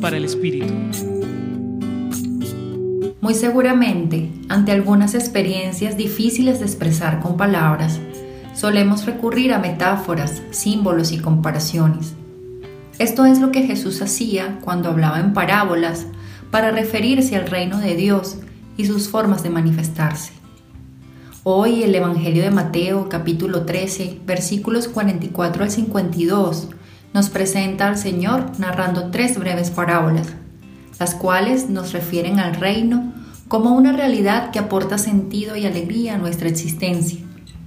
Para el Espíritu. Muy seguramente, ante algunas experiencias difíciles de expresar con palabras, solemos recurrir a metáforas, símbolos y comparaciones. Esto es lo que Jesús hacía cuando hablaba en parábolas para referirse al reino de Dios y sus formas de manifestarse. Hoy el Evangelio de Mateo capítulo 13 versículos 44 al 52 nos presenta al Señor narrando tres breves parábolas, las cuales nos refieren al reino como una realidad que aporta sentido y alegría a nuestra existencia,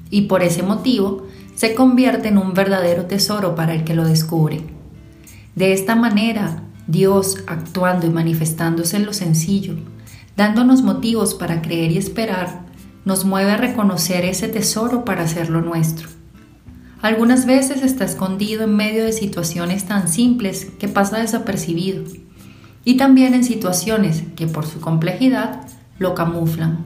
y por ese motivo se convierte en un verdadero tesoro para el que lo descubre. De esta manera, Dios, actuando y manifestándose en lo sencillo, dándonos motivos para creer y esperar, nos mueve a reconocer ese tesoro para hacerlo nuestro. Algunas veces está escondido en medio de situaciones tan simples que pasa desapercibido, y también en situaciones que por su complejidad lo camuflan.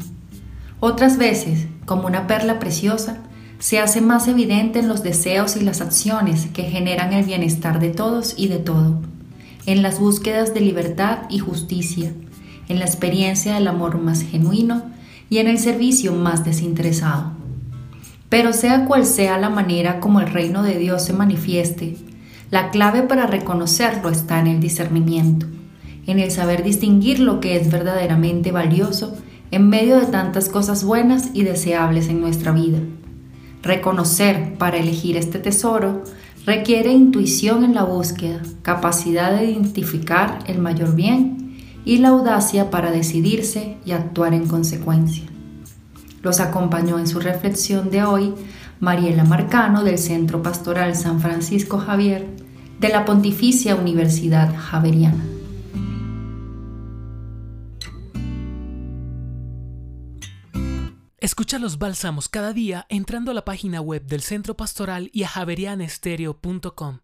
Otras veces, como una perla preciosa, se hace más evidente en los deseos y las acciones que generan el bienestar de todos y de todo, en las búsquedas de libertad y justicia, en la experiencia del amor más genuino y en el servicio más desinteresado. Pero sea cual sea la manera como el reino de Dios se manifieste, la clave para reconocerlo está en el discernimiento, en el saber distinguir lo que es verdaderamente valioso en medio de tantas cosas buenas y deseables en nuestra vida. Reconocer para elegir este tesoro requiere intuición en la búsqueda, capacidad de identificar el mayor bien y la audacia para decidirse y actuar en consecuencia. Los acompañó en su reflexión de hoy Mariela Marcano del Centro Pastoral San Francisco Javier de la Pontificia Universidad Javeriana. Escucha los bálsamos cada día entrando a la página web del Centro Pastoral y a javerianestereo.com.